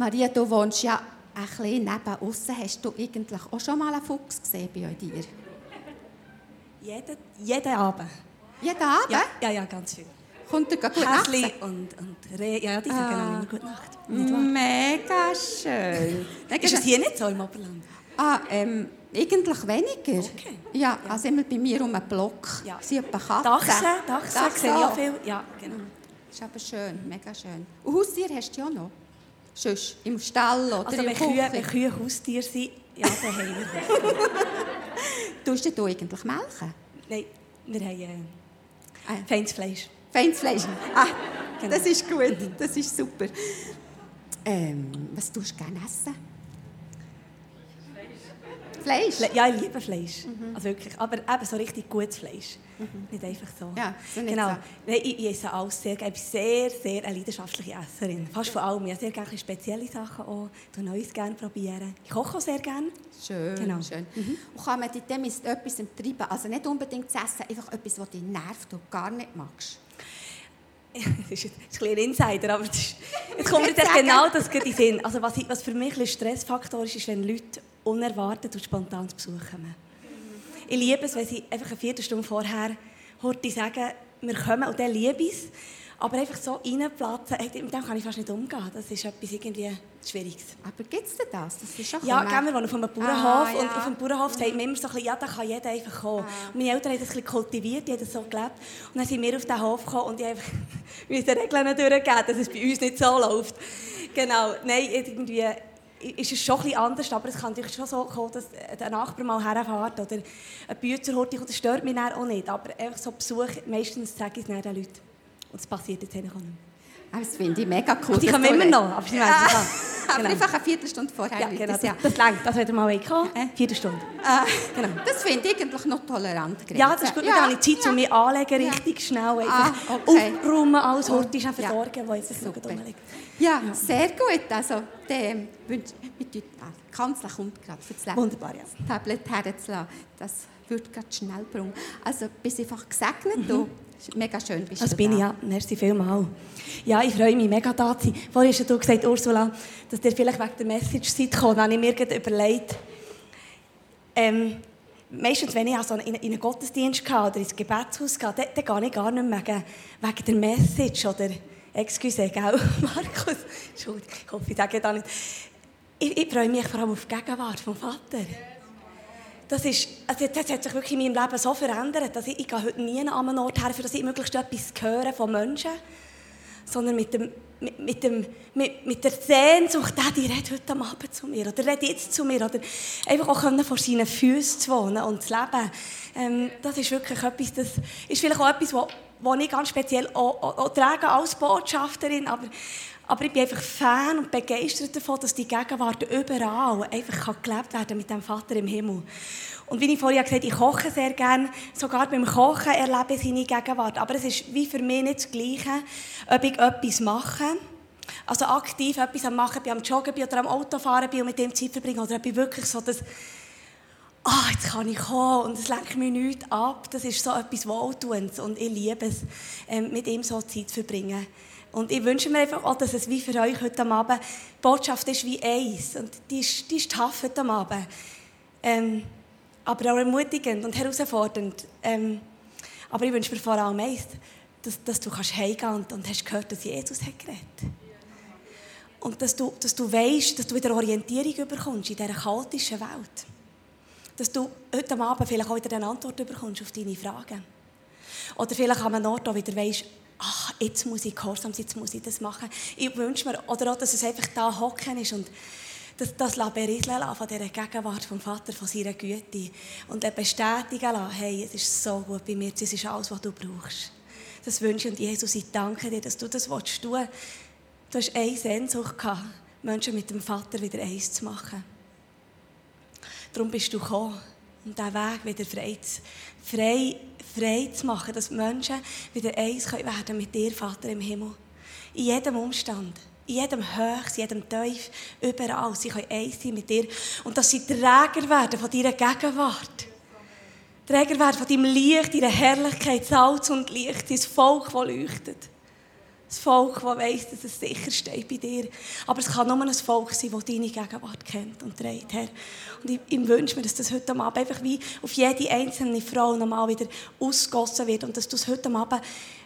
Maria, du wohnst ja ein bisschen neben aussen. Hast du eigentlich auch schon mal einen Fuchs gesehen bei dir? Jeden, jeden Abend. Jeden Abend? Ja, ja, ja ganz viel. Kommt er gut Nacht? und, und Reh, ja, die sagen ah. immer Gute Nacht. Mega schön. Ist es hier nicht so im Oberland? Ah, ähm, eigentlich weniger. Okay. Ja, ja, also immer bei mir um einen Block. Ja. Sie etwa Katzen. Dachsen, Dachsen, Dachsen sehe ich auch viel. Ja, genau. Ist aber schön, mega schön. Und Haustier hast du ja noch? Sonst im Stall oder also, im wenn Kühe, wenn Kühe Haustier sind, ja, dann haben wir Tust du eigentlich melken? Nein, wir haben äh, ah. feines Fleisch. Feines Fleisch. Ah, genau. das ist gut, das ist super. Ähm, was tust du gerne essen? Fleisch? Ja, ich liebe Fleisch. Mhm. Also wirklich, aber eben so richtig gutes Fleisch. Mhm. Nicht einfach so. Ja, so genau. So. Ich, ich, esse alles sehr gerne. Ich bin sehr, sehr eine leidenschaftliche Esserin. Fast von allem. Ich sehr gerne spezielle Sachen auch. Ich Neues gerne probieren. Ich koche auch sehr gerne. Schön, genau. schön. Mhm. Und kann man mit dem etwas treiben? Also nicht unbedingt zu essen, einfach etwas, das dich nervt und gar nicht magst? das ist ein bisschen Insider, aber ist, jetzt kommt mir genau das in den Sinn. Also was, was für mich ein Stressfaktor ist, ist, wenn Leute unerwartet und spontan zu Besuch kommen. Ich liebe es, wenn sie einfach eine Viertelstunde vorher heute sagen, wir kommen und dann liebe ich es. Aber einfach so reinplatzen, mit dem kann ich fast nicht umgehen. Das ist etwas irgendwie Schwieriges. Aber gibt es denn das? das ist schon ja, gehen wir wohnen auf einem Bauernhof. Ah, ja. Und auf dem Bauernhof sagt man immer so ein bisschen, ja, da kann jeder einfach kommen. Ah. Und meine Eltern haben das ein bisschen kultiviert, die haben das so gelebt. Und dann sind wir auf den Hof gekommen und ich einfach die Regeln durchgegeben, dass es bei uns nicht so läuft. Genau. Nein, irgendwie ist es schon etwas anders, aber es kann natürlich schon so kommen, dass der Nachbar mal herfährt oder ein Büzerhorti kommt, das stört mich auch nicht. Aber einfach so Besuch, meistens sage ich es den Leuten. Und das passiert jetzt auch nicht mehr. Das finde ich mega cool. Und ich komme immer noch, aber ich ja. Aber genau. einfach eine Viertelstunde vorher. Ja, genau. Das, ja. das längt, das wird mal wegkommen. Äh? Viertelstunde. Äh, genau. Das finde ich eigentlich noch tolerant. Grenzen. Ja, das ist gut. Ja. Dann habe ich Zeit, um mich anlegen, richtig schnell. Ah, okay. Aufräumen, alles Hortisch oh, versorgen, ja. jetzt so rumliegt. Ja, ja, sehr gut. Also, der, mit, mit, Kanzler kommt gerade für das Wunderbar, ja. Tablet herzulassen. Das wird gerade schnell bringen. Also, bist einfach gesegnet. Mhm. Du Mega schön bist das du bin da. ich, ja. Merci vielmals. Ja, ich freue mich mega da zu sein. Vorhin hast du gesagt, Ursula, dass ihr vielleicht wegen der Message seid. Dann habe ich mir überlegt, ähm, meistens, wenn ich also in, in einen Gottesdienst gehe oder ins Gebetshaus gehe, dann, dann gehe ich gar nicht mehr wegen, der Message oder Excuse, gell, Markus? Entschuldigung, ich hoffe, ich sage das nicht. Ich, ich freue mich vor allem auf die Gegenwart vom Vater das, ist, also das hat sich wirklich in meinem Leben so verändert, dass ich, ich gehe heute nie an einen Ort her, für dass ich möglichst etwas höre von Menschen, sondern mit, dem, mit, mit, dem, mit, mit der Sehnsucht, der, die redet heute Abend zu mir oder redet jetzt zu mir oder einfach auch können, vor seinen Füßen zu wohnen und zu leben. Ähm, das ist wirklich etwas, das ist vielleicht auch etwas, was, was ich ganz speziell auch, auch, auch trage als Botschafterin, aber aber ich bin einfach Fan und begeistert davon, dass die Gegenwart überall einfach gelebt werden mit dem Vater im Himmel. Und wie ich vorhin gesagt habe, ich koche sehr gerne. Sogar beim Kochen erlebe ich seine Gegenwart. Aber es ist wie für mich nicht das Gleiche, ob ich etwas mache, also aktiv etwas am Machen bin, am Joggen bin oder am Autofahren bin und mit dem Zeit verbringe. Oder ob ich wirklich so das ah, jetzt kann ich kommen und es lenkt mich nichts ab. Das ist so etwas Wohltuendes und ich liebe es, ähm, mit ihm so Zeit zu verbringen. Und ich wünsche mir einfach auch, dass es wie für euch heute Abend, die Botschaft ist wie eins. Und die ist, die ist tough heute Abend. Ähm, aber auch ermutigend und herausfordernd. Ähm, aber ich wünsche mir vor allem eins, dass, dass du kannst heimgehen und, und hast gehört, dass Jesus hat geredet. Und dass du, dass du weißt, dass du wieder Orientierung bekommst in dieser chaotischen Welt. Dass du heute Abend vielleicht auch wieder eine Antwort bekommst auf deine Fragen. Oder vielleicht an einem Ort auch wieder weißt, ach, jetzt muss ich gehorsam sein, jetzt muss ich das machen. Ich wünsche mir, oder auch, dass es einfach da hocken ist und das, das berieseln von dieser Gegenwart vom Vater, von seiner Güte. Und bestätigen lassen, hey, es ist so gut bei mir, es ist alles, was du brauchst. Das wünsche ich und Jesus, ich danke dir, dass du das willst tun. Du hast eine Sehnsucht gehabt, Menschen mit dem Vater wieder eins zu machen. Darum bist du gekommen, um diesen Weg wieder frei frei, frei zu machen, dass Menschen wieder eins können werden mit dir, Vater im Himmel. In jedem Umstand, in jedem Höchst, in jedem Teuf, überall. Sie können eins sein mit dir. Und dass sie Träger werden von deiner Gegenwart. Träger werden von deinem Licht, deiner Herrlichkeit, Salz und Licht, dein Volk, das leuchtet. Ein Volk, das weiss, dass es sicher steht bei dir. Aber es kann nur ein Volk sein, das deine Gegenwart kennt und trägt, Herr. Und ich, ich wünsche mir, dass das heute Abend einfach wie auf jede einzelne Frau nochmal wieder ausgossen wird und dass du es heute Abend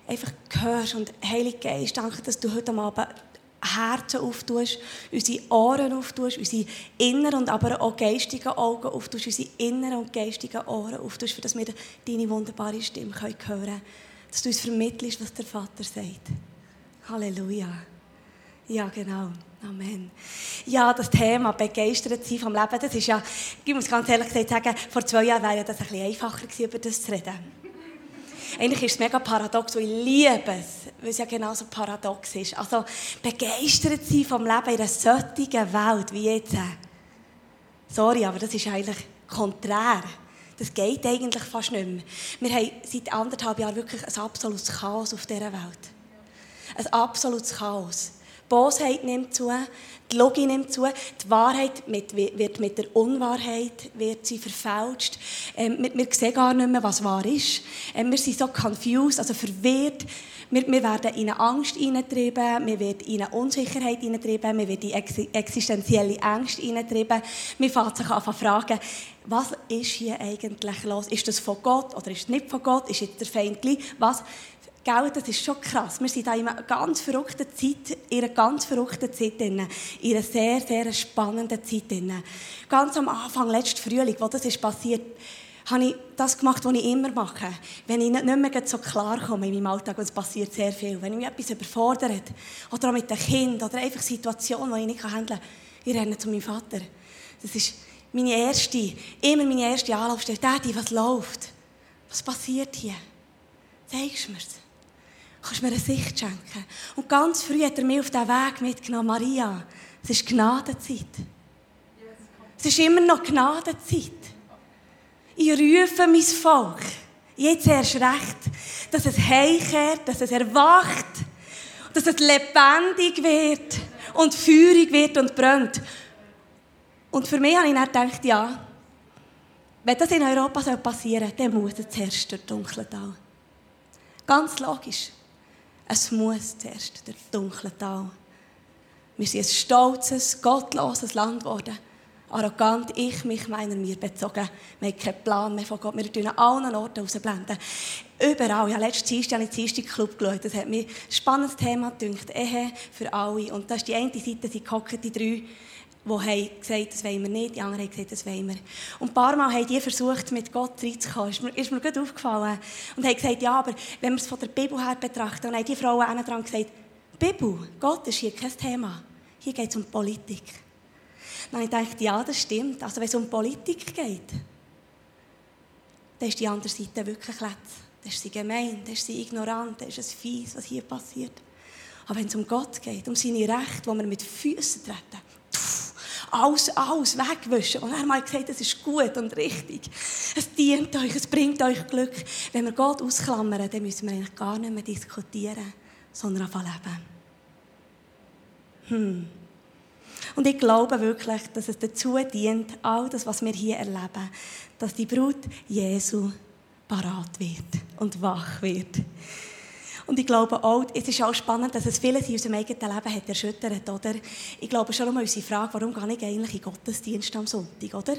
einfach hörst. Und Heilige Geist, danke, dass du heute Abend Herzen auftust, unsere Ohren auftust, unsere inneren und aber auch geistigen Augen auftust, unsere inneren und geistigen Ohren auftust, dass wir deine wunderbare Stimme hören können. Dass du uns vermittelst, was der Vater sagt. Halleluja. Ja, genau. Amen. Ja, das Thema begeistert sein vom Leben, das ist ja, ich muss ganz ehrlich sagen, vor zwei Jahren wäre das ein bisschen einfacher gewesen, über das zu reden. Eigentlich ist es mega paradox und ich liebe es, weil es ja genauso paradox ist. Also begeistert sein vom Leben in einer solchen Welt wie jetzt. Sorry, aber das ist eigentlich konträr. Das geht eigentlich fast nicht mehr. Wir haben seit anderthalb Jahren wirklich ein absolutes Chaos auf dieser Welt. Ein absolutes Chaos. Die Bosheit nimmt zu, die Logik nimmt zu, die Wahrheit mit, wird mit der Unwahrheit wird sie verfälscht. Ähm, wir, wir sehen gar nicht mehr, was wahr ist. Ähm, wir sind so confused, also verwirrt. Wir, wir werden in eine Angst hineingetrieben, wir werden in eine Unsicherheit hineingetrieben, wir werden in ex existenzielle Ängste hineingetrieben. Wir fangen sich an zu fragen, was ist hier eigentlich los? Ist das von Gott oder ist es nicht von Gott? Ist jetzt der Feind? Was? Gell, das ist schon krass. Wir sind in einer ganz verrückten Zeit, in einer ganz verrückten Zeit drin, in einer sehr, sehr spannenden Zeit drin. Ganz am Anfang, letzten Frühling, wo das ist passiert, habe ich das gemacht, was ich immer mache. Wenn ich nicht mehr so klar komme in meinem Alltag, und es passiert sehr viel, wenn mich etwas überfordert, oder auch mit dem Kind, oder einfach Situationen, die ich nicht handeln kann, ich renne zu meinem Vater. Das ist meine erste, immer meine erste Anlaufstelle. Daddy, was läuft? Was passiert hier? Zeigst du mir's? Kannst du mir eine Sicht schenken. Und ganz früh hat er mich auf diesen Weg mitgenommen, Maria, es ist Gnadenzeit. Es ist immer noch Gnadenzeit. Ich rufe mein Volk, jetzt erst recht, dass es heimkehrt, dass es erwacht, dass es lebendig wird und feurig wird und brennt. Und für mich habe ich dann gedacht, ja, wenn das in Europa passieren soll, dann muss es zuerst der dunkle Tal. Ganz logisch. Es muss zuerst der dunkle Tal. Wir sind ein stolzes, gottloses Land geworden. Arrogant, ich, mich, meiner, mir bezogen. Wir haben keinen Plan mehr von Gott. Wir tun an allen Orten ausblenden. Überall. Ja, letztes Dienstag habe ich den Dienstag-Club geschaut. Das hat mir ein spannendes Thema gedacht. Ehe für alle. Und das ist die eine Seite, die gehockt, die drei die haben gesagt, das wollen wir nicht, die anderen haben gesagt, das wollen wir. Und ein paar Mal haben die versucht, mit Gott reinzukommen. Ist mir, ist mir gut aufgefallen. Und haben gesagt, ja, aber wenn wir es von der Bibel her betrachten, dann haben die Frauen dran gesagt, Bibel, Gott ist hier kein Thema. Hier geht es um Politik. Dann habe ich gedacht, ja, das stimmt. Also wenn es um Politik geht, dann ist die andere Seite wirklich letzt. Dann ist sie gemein, dann ist sie ignorant, dann ist es fies, was hier passiert. Aber wenn es um Gott geht, um seine Rechte, wo wir mit Füßen treten, alles, alles wegwischen. Und er hat gesagt, es ist gut und richtig. Es dient euch, es bringt euch Glück. Wenn wir Gott ausklammern, dann müssen wir eigentlich gar nicht mehr diskutieren, sondern einfach leben. Hm. Und ich glaube wirklich, dass es dazu dient, all das, was wir hier erleben, dass die Brut Jesu parat wird und wach wird. Und ich glaube auch, es ist auch spannend, dass es vieles in unserem eigenen Leben hat erschüttert, oder? Ich glaube schon um unsere Frage, warum gehe ich eigentlich in Gottesdienst am Sonntag, oder?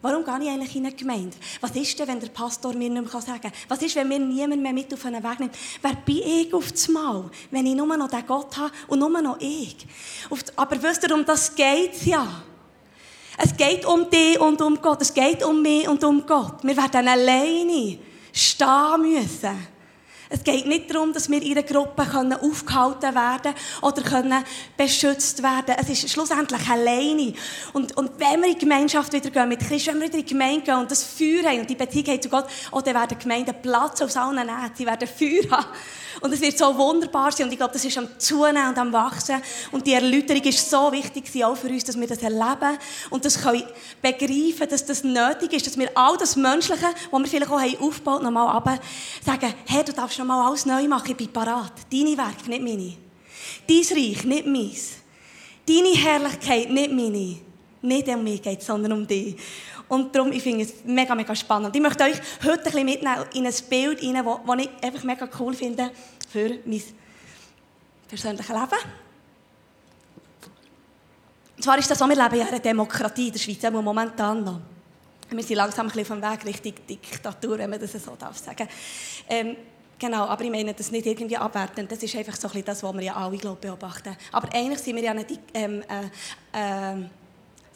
Warum gehe ich eigentlich in eine Gemeinde? Was ist denn, wenn der Pastor mir nicht mehr sagen kann? Was ist, wenn mir niemand mehr mit auf einen Weg nimmt? Wer bin ich auf das Mal, wenn ich nur noch den Gott habe und nur noch ich? Aber wisst ihr, um das geht ja. Es geht um dich und um Gott. Es geht um mich und um Gott. Wir werden alleine stehen müssen. Es geht nicht darum, dass wir in einer Gruppe aufgehalten werden oder können beschützt werden Es ist schlussendlich alleine. Und, und wenn wir in die Gemeinschaft wieder gehen mit Christus, wenn wir wieder in die Gemeinde gehen und das Feuer haben und die Beziehung zu Gott, oh, dann werden Gemeinden Platz aus allen Nähten. Sie werden Feuer haben. Und es wird so wunderbar sein. Und ich glaube, das ist am Zunehmen und am Wachsen. Und die Erläuterung ist so wichtig auch für uns, dass wir das erleben und das können begreifen, dass das nötig ist, dass wir all das Menschliche, was wir vielleicht auch haben aufgebaut, nochmal aber sagen, hey, du darfst nochmal alles neu machen, ich bin parat. Deine Werke, nicht meine. Dein Reich, nicht meins. Deine Herrlichkeit, nicht meine. Nicht um mich geht sondern um dich. Und darum, ich finde es mega, mega spannend. Ich möchte euch heute ein bisschen mitnehmen in ein Bild, das ich einfach mega cool finde für mein persönlichen Leben. Und zwar ist das so, wir leben ja in einer Demokratie in der Schweiz, aber momentan noch. Wir sind langsam ein bisschen auf dem Weg Richtung Diktatur, wenn man das so darf sagen. Ähm, genau, aber ich meine das nicht irgendwie abwertend. Das ist einfach so ein bisschen das, was wir ja alle glaub, beobachten. Aber eigentlich sind wir ja eine ähm, äh, äh,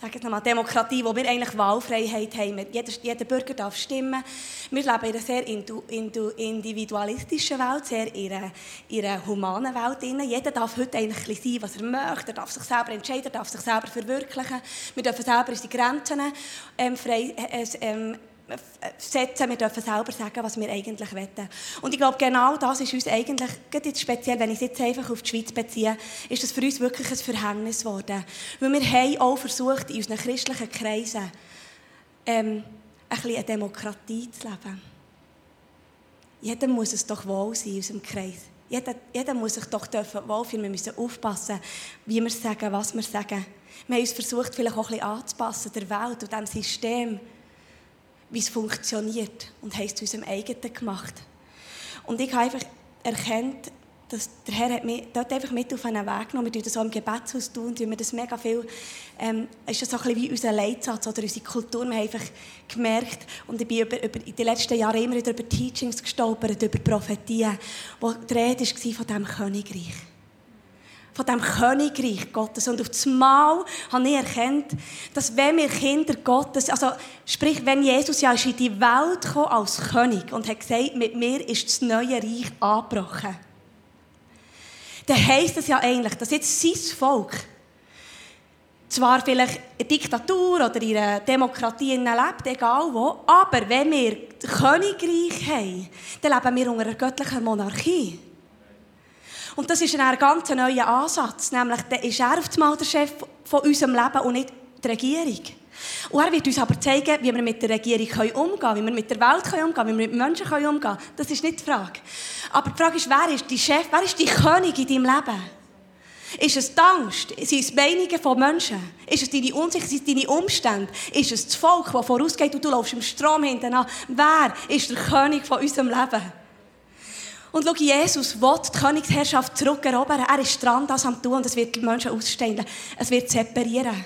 sage jetzt nochmal, Demokratie, wo wir eigentlich Wahlfreiheit haben. Jeder, jeder Bürger darf stimmen. Wir leben in einer sehr individualistischen Welt, sehr in einer, in einer humanen Welt. Jeder darf heute eigentlich sein, was er möchte. Er darf sich selber entscheiden, er darf sich selber verwirklichen. Wir dürfen selber unsere Grenzen ähm, frei, äh, ähm, setzen, wir dürfen selber sagen, was wir eigentlich wollen. Und ich glaube, genau das ist uns eigentlich, jetzt speziell, wenn ich es jetzt einfach auf die Schweiz beziehe, ist das für uns wirklich ein Verhängnis geworden. Weil wir haben auch versucht, in unseren christlichen Kreisen ähm, ein bisschen eine Demokratie zu leben. Jeder muss es doch wohl sein in unserem Kreis. Jeder, jeder muss sich doch wohlfühlen. Wir müssen aufpassen, wie wir sagen, was wir sagen. Wir haben uns versucht, vielleicht auch ein bisschen anzupassen, der Welt und dem System, wie es funktioniert und haben es zu unserem eigenen gemacht. Und ich habe einfach erkannt, dass der Herr hat mich dort einfach mit auf einen Weg genommen. Wir tun das so im Gebetshaus tun, tun wir das mega viel. Ähm, ist das so ein bisschen wie unser Leitsatz oder unsere Kultur. Wir haben einfach gemerkt, und ich bin über, über, in den letzten Jahren immer wieder über Teachings gestolpert, über Prophetien, wo die Rede war von diesem Königreich von dem Königreich Gottes. Und auf das Mal habe ich erkannt, dass wenn wir Kinder Gottes, also sprich, wenn Jesus ja in die Welt gekommen als König und hat gesagt, mit mir ist das neue Reich angebrochen, dann heisst es ja eigentlich, dass jetzt sein Volk zwar vielleicht in Diktatur oder in einer Demokratie lebt, egal wo, aber wenn wir Königreich haben, dann leben wir unter einer göttlichen Monarchie. Und das ist ein ganz neuer Ansatz. Nämlich, der ist er auf einmal der Chef von unserem Leben und nicht die Regierung. Und er wird uns aber zeigen, wie wir mit der Regierung umgehen können, wie wir mit der Welt umgehen können, wie wir mit Menschen umgehen können. Das ist nicht die Frage. Aber die Frage ist, wer ist die Chef, wer ist die König in deinem Leben? Ist es die Angst? Sind es Meinungen von Menschen? Ist es deine Unsicherheit? Sind es deine Umstände? Ist es das Volk, das vorausgeht und du läufst im Strom hinten Wer ist der König von unserem Leben? Und schau, Jesus will die Königsherrschaft zurückerobern. Er ist dran, das am tun und es wird die Menschen ausstellen. Es wird separieren.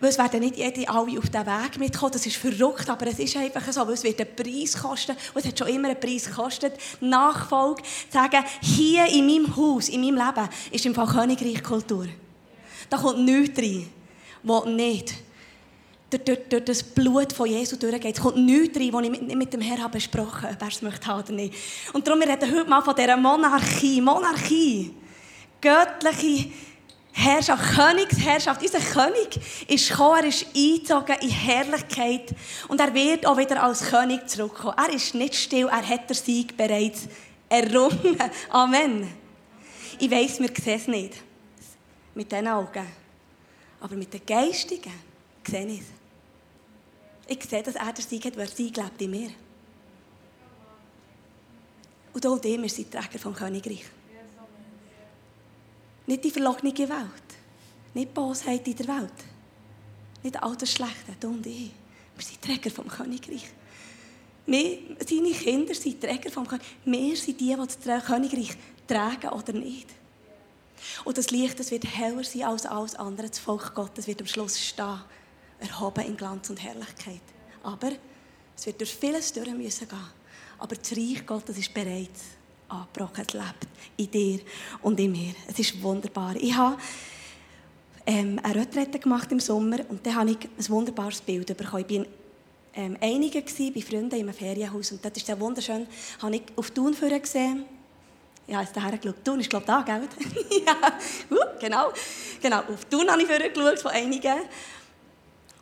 Weil es werden nicht jede alle auf den Weg mitkommen. Das ist verrückt, aber es ist einfach so, weil es wird einen Preis kosten. Und es hat schon immer einen Preis gekostet. Nachfolge, sagen, hier in meinem Haus, in meinem Leben, ist im Fall Königreich Kultur. Da kommt nichts rein, was nicht durch, durch, das Blut von Jesu durchgeht. Es kommt nichts rein, was ich mit, mit dem Herrn besprochen habe, ob er es möchte oder nicht. Und darum, wir reden heute mal von dieser Monarchie. Monarchie. Göttliche Herrschaft, Königsherrschaft. Unser König ist gekommen, er ist eingezogen in Herrlichkeit und er wird auch wieder als König zurückkommen. Er ist nicht still, er hat den Sieg bereits errungen. Amen. Ich weiss, wir sehen es nicht mit diesen Augen, aber mit den Geistigen sehe ich es. Ich sehe, dass er Sieg hat, weil Sieg lebt in mir. Und auch dem ist sie Träger vom Königreich. Nicht die verlogene Welt. Nicht die Bosheit in der Welt. Nicht all das Schlechte, du und ich. Wir sind Träger vom Königreich. Wir, seine Kinder sind Träger vom Königreich. Wir sind die, die das Königreich tragen oder nicht. Und das Licht das wird heller sein als alles andere. Das Volk Gottes wird am Schluss stehen erhoben in Glanz und Herrlichkeit. Aber es wird durch vieles durch müssen gehen. Aber das Reich Gottes ist bereits angebrochen. Es lebt in dir und in mir. Es ist wunderbar. Ich habe ähm, eine Retrette gemacht im Sommer und dann habe ich ein wunderbares Bild bekommen. Ich war ähm, einige bei Freunden in einem Ferienhaus und das ist sehr wunderschön. Habe ich auf Thun gesehen. Ja, ist daher geschaut. Thun ist, glaube ich, da, gell? ja, uh, genau. genau. Auf Thun habe ich geschaut von einigen.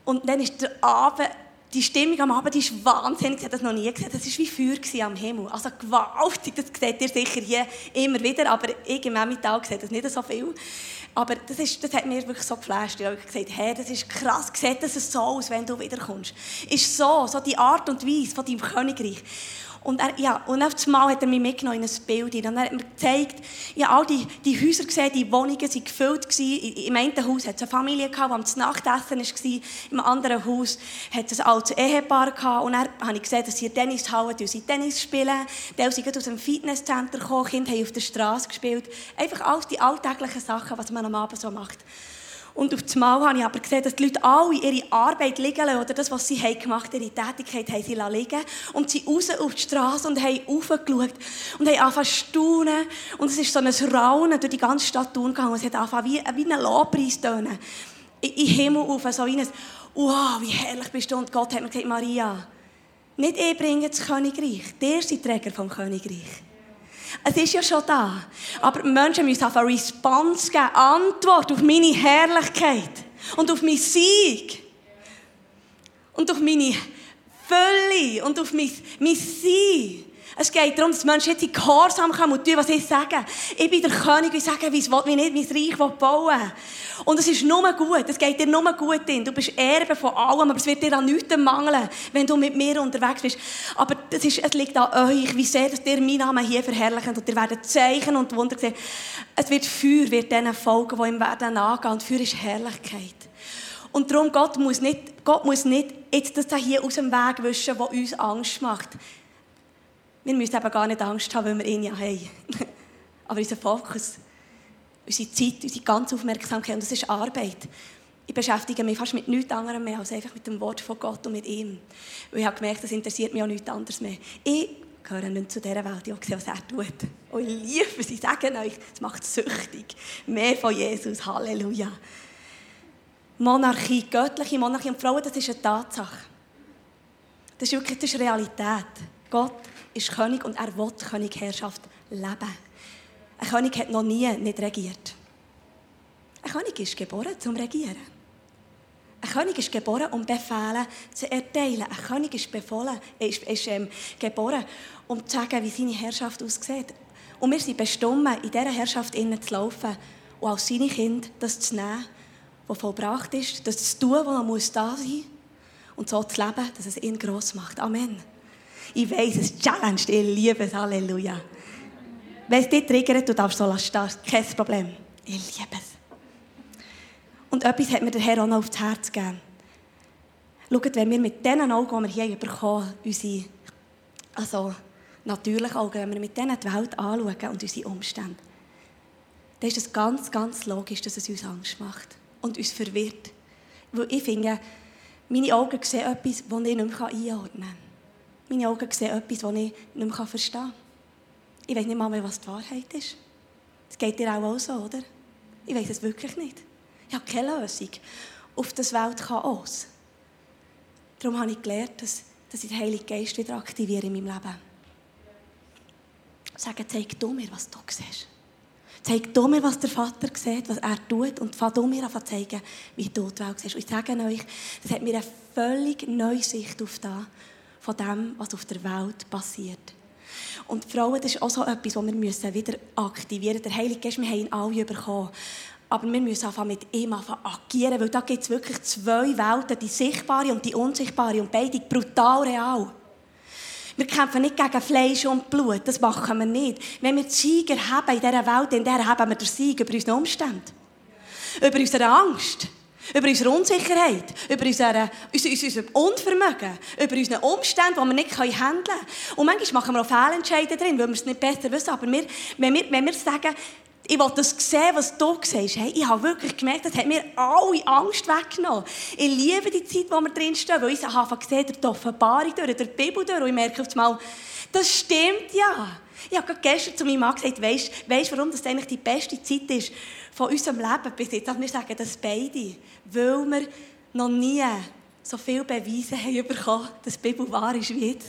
Und dann ist der Abend, die Stimmung am Abend ist wahnsinnig. Ich habe das noch nie gesehen. Das war wie Feuer am Himmel. Also gewaltig. Das seht ihr sicher hier immer wieder. Aber ich im Nachmittag sehe das nicht so viel. Aber das, ist, das hat mir wirklich so geflasht. Ich habe gesagt, hey, das ist krass. Sieht das so aus, wenn du wiederkommst? Ist so, so die Art und Weise von deinem Königreich. Und, er, ja, und auf einmal hat er mich mitgenommen in ein Bild. Und er hat mir gezeigt, ja, all die, die Häuser gesehen, die Wohnungen waren gefüllt. Gewesen. Im einen Haus hatte es eine Familie, die am Nachtessen war. Im anderen Haus hatte es ein altes Ehepaar. Gehabt. Und dann habe ich gesehen, dass sie Tennishallen sie Tennis spielen. Die sind aus dem Fitnesscenter gekommen, Kinder haben auf der Straße gespielt. Einfach all die alltäglichen Sachen, was man am Abend so macht. Und auf einmal habe ich aber gesehen, dass die Leute alle ihre Arbeit liegen lassen, oder das, was sie haben gemacht haben, ihre Tätigkeit haben sie liegen Und sie raus auf die Straße und haben raufgeschaut und haben angefangen zu staunen. Und es ist so ein Raunen durch die ganze Stadt gegangen. Es hat angefangen wie, wie ein Lobpreis tönen. In den Himmel auf, so wie ein «Wow, wie herrlich bist du!» Und Gott hat mir gesagt, «Maria, nicht ich bringe das Königreich, der ist Träger vom Königreich.» Es ist ja schon da. Aber Menschen müssen auf eine Response geben, Antwort auf meine Herrlichkeit und auf meinen Sieg und auf meine Fülle und auf mein, mein Sein. Es geht darum, dass Menschen jetzt in Gehorsam kommen und tun, was ich sage. Ich bin der König und sage, wie ich nicht mein Reich bauen will. Und es ist nur gut. Es geht dir nur gut in. Du bist Erbe von allem, aber es wird dir an nichts mangeln, wenn du mit mir unterwegs bist. Aber das ist, es liegt an euch, wie sehr dass ihr meinen Namen hier verherrlichen und ihr werdet Zeichen und Wunder sehen. Es wird Feuer, wird diesen folgen, die ihm werden angehen. Und Feuer ist Herrlichkeit. Und darum, Gott muss nicht, Gott muss nicht jetzt das hier aus dem Weg wischen, was uns Angst macht. Wir müssen eben gar nicht Angst haben, weil wir ihn ja haben. Aber unser Fokus, unsere Zeit, unsere ganze Aufmerksamkeit, und das ist Arbeit. Ich beschäftige mich fast mit nichts anderem mehr als einfach mit dem Wort von Gott und mit ihm. Und ich habe gemerkt, das interessiert mich auch nichts anderes mehr. Ich gehöre nicht zu dieser Welt, ich habe gesehen, was er tut. Und ich liebe es, ich sage euch, es macht süchtig. Mehr von Jesus, Halleluja. Monarchie, göttliche Monarchie und Frauen, das ist eine Tatsache. Das ist wirklich das ist Realität. Gott ist König und er will Königherrschaft leben. Ein König hat noch nie nicht regiert. Ein König ist geboren zum Regieren. Ein König ist geboren, um Befehle zu erteilen. Ein König ist, befohlen, ist, ist ähm, geboren, um zu sagen, wie seine Herrschaft aussieht. Und wir sind bestimmt, in dieser Herrschaft zu laufen und als seine Kinder das zu nehmen, was vollbracht ist, das zu tun, was da sein muss und so zu leben, dass es ihn gross macht. Amen. Ich weiß, es challenged, ich liebe es, Halleluja. Wenn es dich triggert, du darfst so lassen, kein Problem. Ich liebe es. Und etwas hat mir der Herr auch noch aufs Herz gegeben. Schaut, wenn wir mit diesen Augen, die wir hier bekommen, unsere, also natürlichen Augen, wenn wir mit denen die Welt anschauen und unsere Umstände, dann ist es ganz, ganz logisch, dass es uns Angst macht und uns verwirrt. Weil ich finde, meine Augen sehen etwas, das ich nicht mehr einordnen kann. Meine Augen sehen etwas, das ich nicht mehr verstehen kann. Ich weiß nicht mal was die Wahrheit ist. Das geht dir auch so, oder? Ich weiß es wirklich nicht. Ich habe keine Lösung auf das Weltchaos. Darum habe ich gelernt, dass, dass ich den Heiligen Geist wieder aktiviere in meinem Leben. Sagen, zeig du mir, was du siehst. Zeig du mir, was der Vater sieht, was er tut und fang du mir an zu zeigen, wie du die Welt siehst. Und ich sage euch, das hat mir eine völlig neue Sicht auf das von dem, was auf der Welt passiert. Und Frauen, das ist auch so etwas, das wir wieder aktivieren müssen. Der Heilige Geist, wir haben ihn alle bekommen. Aber wir müssen einfach mit ihm agieren, weil da gibt es wirklich zwei Welten, die sichtbare und die unsichtbare und beide brutal real. Wir kämpfen nicht gegen Fleisch und Blut, das machen wir nicht. Wenn wir den Sieger haben in dieser Welt, in der haben wir den Sieg über unsere Umstände. Über unsere Angst über unsere Unsicherheit, über unsere, unser, unser Unvermögen, über unsere Umstände, die wir nicht handeln können. Und manchmal machen wir auch Fehlentscheide drin, weil wir es nicht besser wissen. Aber wir, wenn, wir, wenn wir sagen, ich will das sehen, was du siehst, hey, ich habe wirklich gemerkt, das hat mir alle Angst weggenommen. Ich liebe die Zeit, wo wir drinstehen, weil ich habe gesehen, durch die Offenbarung, durch die Bibel, durch, und ich merke auf einmal, das stimmt ja. Ich habe gestern zu meinem Mann gesagt, weißt du, warum das eigentlich die beste Zeit ist von unserem Leben bis jetzt? Also wir sagen das beide, weil wir noch nie so viele Beweise haben bekommen, dass die Bibel wahr ist wie jetzt.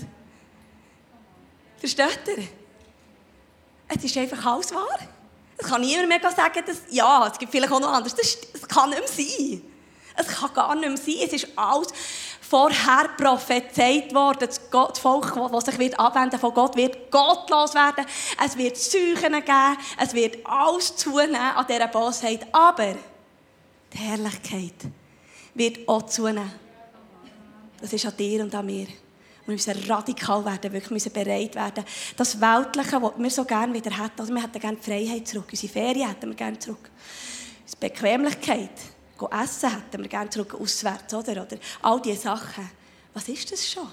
Versteht ihr? Es ist einfach alles wahr. Es kann niemand mehr sagen, dass, ja, es gibt vielleicht auch noch anderes. Das, das kann nicht mehr sein. Es kann gar nicht mehr sein. Es ist alles vorher prophezeit worden. Das Volk, das sich wird abwenden von Gott, wird gottlos werden. Es wird Seuchen geben. Es wird alles zunehmen an dieser Bosheit. Aber die Herrlichkeit wird auch zunehmen. Das ist an dir und an mir. Wir müssen radikal werden, wirklich müssen bereit werden. Das Weltliche, was wir so gerne wieder hätten, also wir hätten gerne Freiheit zurück, unsere Ferien hätten wir gerne zurück. Unsere Bequemlichkeit, essen hätten wir gerne zurück, auswärts, oder? oder all diese Sachen. Was ist das schon?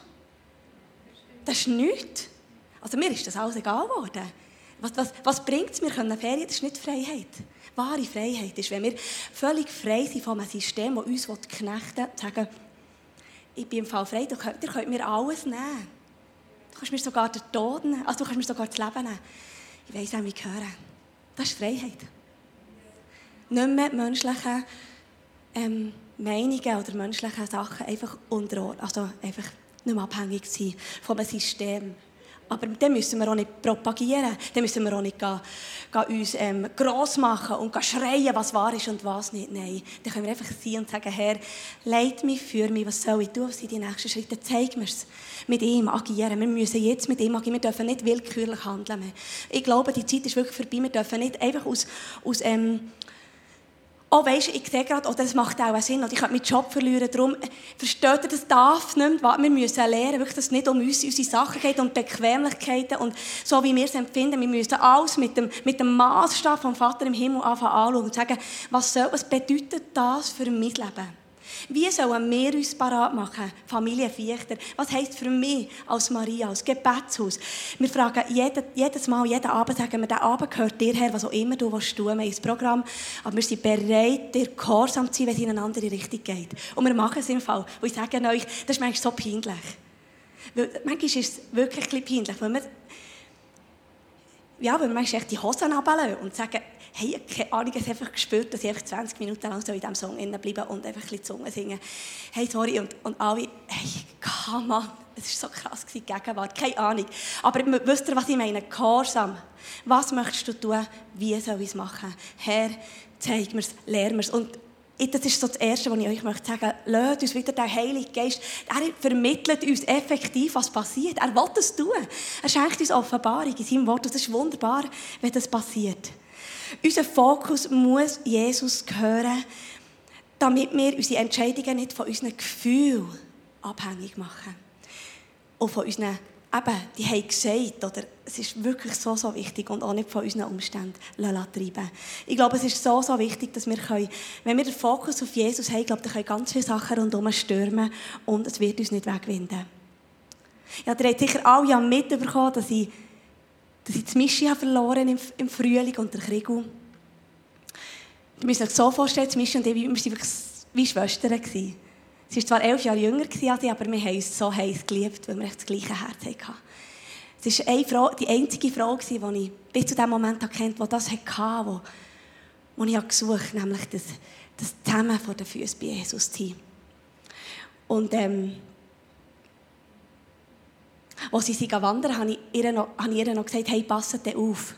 Das ist nichts. Also mir ist das alles egal geworden. Was, was, was bringt es? Wir können Ferien, das ist nicht Freiheit. Wahre Freiheit ist, wenn wir völlig frei sind von einem System, das uns knechten will, sagen, ich bin im Fall frei, ihr könnt, ihr könnt mir alles nehmen. Du kannst mir sogar den Tod nehmen, also du kannst mir sogar das Leben nehmen. Ich weiss auch, wie ich höre. Das ist Freiheit. Nicht mehr menschliche ähm, Meinungen oder menschliche Sachen einfach unterordnen, also einfach nicht mehr abhängig sein einem System. Aber dann müssen wir auch nicht propagieren. Dann müssen wir auch nicht gehen, gehen uns ähm, gross machen und schreien, was wahr ist und was nicht. Nein. Dann können wir einfach sein und sagen, Herr, leid mich, für mich, was soll ich tun? Was sind die nächsten Schritte? Zeig mir es. Mit ihm agieren. Wir müssen jetzt mit ihm agieren. Wir dürfen nicht willkürlich handeln mehr. Ich glaube, die Zeit ist wirklich vorbei. Wir dürfen nicht einfach aus, aus ähm, oh weisst, ich sehe gerade, oh, das macht auch Sinn, oder ich könnte meinen Job verlieren, darum versteht ihr, das darf nicht mehr, wir müssen lernen, wirklich, dass es nicht um uns, unsere Sachen geht, um Bequemlichkeiten und so, wie wir es empfinden, wir müssen alles mit dem, mit dem Maßstab vom Vater im Himmel anfangen anschauen und sagen, was, soll, was bedeutet das für mein Leben? Wie sollen wir uns parat machen, Familie Fichter? Was heisst für mich als Maria, als Gebetshaus? Wir fragen jedes Mal, jeden Abend sagen wir, der Abend gehört dir her, was auch immer du willst tun, wir Programm. Aber wir sind bereit, dir gehorsam zu sein, wenn es in eine andere Richtung geht. Und wir machen es im Fall. Und ich sage euch, das ist manchmal so peinlich. Weil manchmal ist es wirklich peinlich, weil wir ja, wir manchmal echt die Hosen runterlassen und sagen, hey, ich habe einfach gespürt, dass ich einfach 20 Minuten lang so in diesem Song bleiben und einfach ein bisschen Zunge singen. Hey, sorry, und, und alle, hey, come on, es war so krass, die Gegenwart, keine Ahnung. Aber wisst ihr, was ich meine? Gehorsam. Was möchtest du tun? Wie soll ich es machen? Herr, zeig mir es, lehr mir es. Und das ist so das Erste, was ich euch möchte sagen möchte. Lasst uns wieder den Heiligen Geist. Er vermittelt uns effektiv, was passiert. Er will das tun. Er schenkt uns Offenbarung in seinem Wort. Und das ist wunderbar, wenn das passiert. Unser Fokus muss Jesus gehören, damit wir unsere Entscheidungen nicht von unseren Gefühlen abhängig machen. Und von unseren, eben, die haben gesagt, oder es ist wirklich so, so wichtig und auch nicht von unseren Umständen treiben Ich glaube, es ist so, so wichtig, dass wir können, wenn wir den Fokus auf Jesus haben, glaube, dann können ganz viele Sachen rundherum stürmen und es wird uns nicht wegwinden. Ja, ihr habt sicher alle ja mitbekommen, dass ich dass ich die Mischi verloren im, im Frühling und der Kriegel. Du musst dir so vorstellen, die Mischi und ich, wir waren wirklich wie Schwestern. Sie war zwar elf Jahre jünger als ich, aber wir haben uns so heiß geliebt, weil wir das gleiche Herz hatten. Es war eine Frau, die einzige Frau, die ich bis zu dem Moment erkannt die das hatte, wo, wo ich gesucht habe, nämlich das, das Zusammen vor den Füßen bei Jesus sein. Und ähm, als sie wandern, habe habe ich ihr noch gesagt, hey, passet auf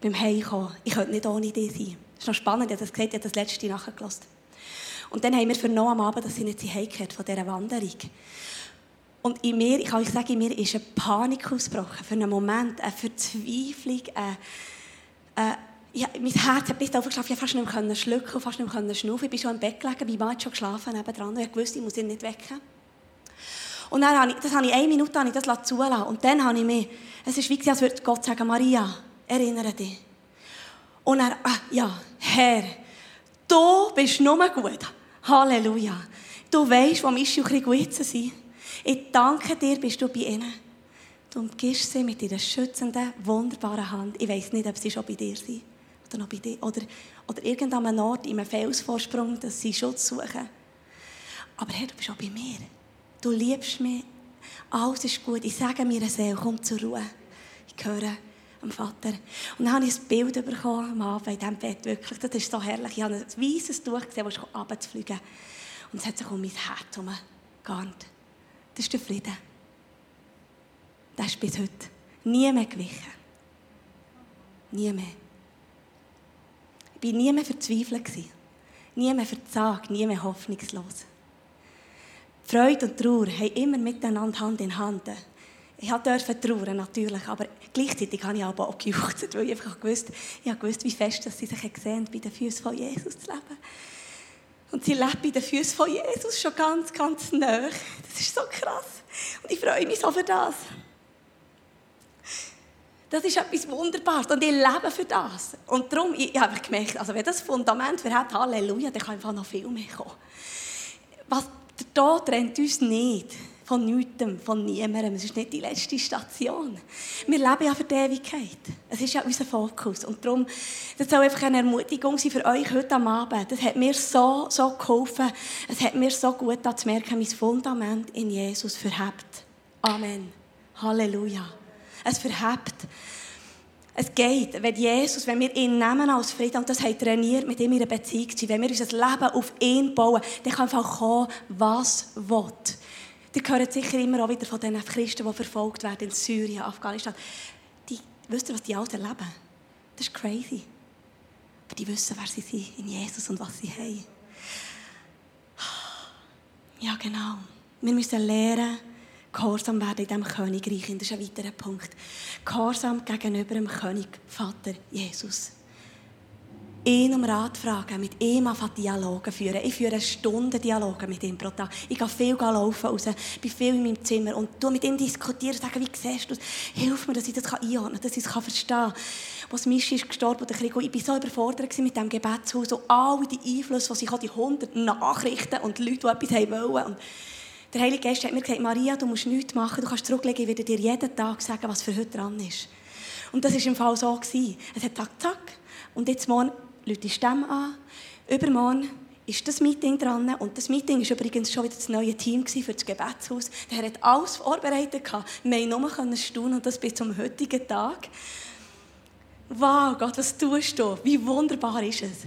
beim Heimkommen. Ich könnte nicht ohne dich sein. Das ist noch spannend, ich habe das gesagt, ich habe das letzte nachgelassen. Und dann haben wir vernommen am Abend, dass sie nicht heimgekehrt von dieser Wanderung. Und in mir, ich kann euch sagen, in mir ist eine Panik ausgebrochen. Für einen Moment, eine Verzweiflung, eine, eine ja, mein Herz hat bis aufgeschlafen, ich konnte fast nicht mehr schlucken, fast nicht mehr schnaufen. Ich bin schon im Bett gelegen, mein Mann hat schon geschlafen nebenan. Ich wusste, ich muss ihn nicht wecken. Und dann habe ich, das habe ich eine Minute habe ich das zulassen. Und dann habe ich mich, es ist wie als würde Gott sagen, Maria, erinnere dich. Und er, ah, ja, Herr, du bist nur gut. Halleluja. Du weißt, wo Mischi und jetzt sind. Ich danke dir, bist du bei ihnen. Du umgibst sie mit deiner schützenden, wunderbaren Hand. Ich weiß nicht, ob sie schon bei dir sind. Oder noch bei dir. Oder, oder irgendeinem Ort, in einem Felsvorsprung, dass sie Schutz suchen. Aber Herr, du bist auch bei mir. Du liebst mich. Alles ist gut. Ich sage mir Seele, komm zur Ruhe. Ich höre am Vater. Und dann habe ich ein Bild bekommen am Abend in diesem Bett. Wirklich, das ist so herrlich. Ich habe ein weißes Tuch gesehen, das runterzufliegen. Und es hat sich um mein Herz umgegarnt. Das ist der Frieden. Das ist bis heute nie mehr gewichen. Nie mehr. Ich war nie mehr verzweifelt. Nie mehr verzagt, nie mehr hoffnungslos. Freude und Trauer haben immer miteinander Hand in Hand. Ich durfte trauern, natürlich, aber gleichzeitig habe ich aber auch gejuchzt, weil ich einfach gewusst, ich gewusst, wie fest dass sie sich gesehen bei den Füßen von Jesus zu leben. Und sie lebt bei den Füßen von Jesus schon ganz, ganz nah. Das ist so krass. Und ich freue mich so für das. Das ist etwas Wunderbares und ich lebe für das. Und darum, ich, ich habe gemerkt, also wenn das Fundament verhält, Halleluja, dann kann einfach noch viel mehr kommen. Was, der Tod trennt uns nicht von nichts, von niemandem. Es ist nicht die letzte Station. Wir leben ja für die Ewigkeit. Es ist ja unser Fokus. Und darum, das soll einfach eine Ermutigung sein für euch heute am Abend. Das hat mir so, so geholfen. Es hat mir so gut zu merken, mein Fundament in Jesus verhebt. Amen. Halleluja. Es verhebt. Es geht, wenn Jesus, wenn wir ihn nehmen als Frieden, und das hat trainiert, mit ihm in einer Beziehung zu sein, wenn wir unser Leben auf ihn bauen, dann kann einfach kommen, was will. Ihr hört sicher immer auch wieder von den Christen, die verfolgt werden in Syrien, Afghanistan. Die, wisst ihr, was die Alten erleben? Das ist crazy. Aber die wissen, wer sie sind in Jesus und was sie haben. Ja, genau. Wir müssen lernen, Gehorsam werden in diesem Königreich. Das ist ein weiterer Punkt. Gehorsam gegenüber dem König, Vater Jesus ihn um Rat fragen, mit ihm anfangen Dialoge führen. Ich führe Stunden Dialoge mit ihm pro Tag. Ich gehe viel laufen raus, bin viel in meinem Zimmer und du mit ihm diskutieren, sagen, wie siehst du es? Hilf mir, dass ich das einordnen kann, dass ich es verstehen kann. Als Mischi ist gestorben, oder ich war so überfordert mit diesem Gebetshaus und all die Einflüsse, die ich die hundert Nachrichten und Leute, die etwas wollen. Und der Heilige Geist hat mir gesagt, Maria, du musst nichts machen, du kannst zurücklegen, ich werde dir jeden Tag sagen, was für heute dran ist. Und das war im Fall so. Es hat zack, zack. Und jetzt morgen Leute Stimme an. Übermorgen ist das Meeting dran. Und das Meeting war übrigens schon wieder das neue Team für das Gebetshaus. Der hat alles vorbereitet. Wir konnten nur staunen und das bis zum heutigen Tag. Wow, Gott, was tust du? Wie wunderbar ist es?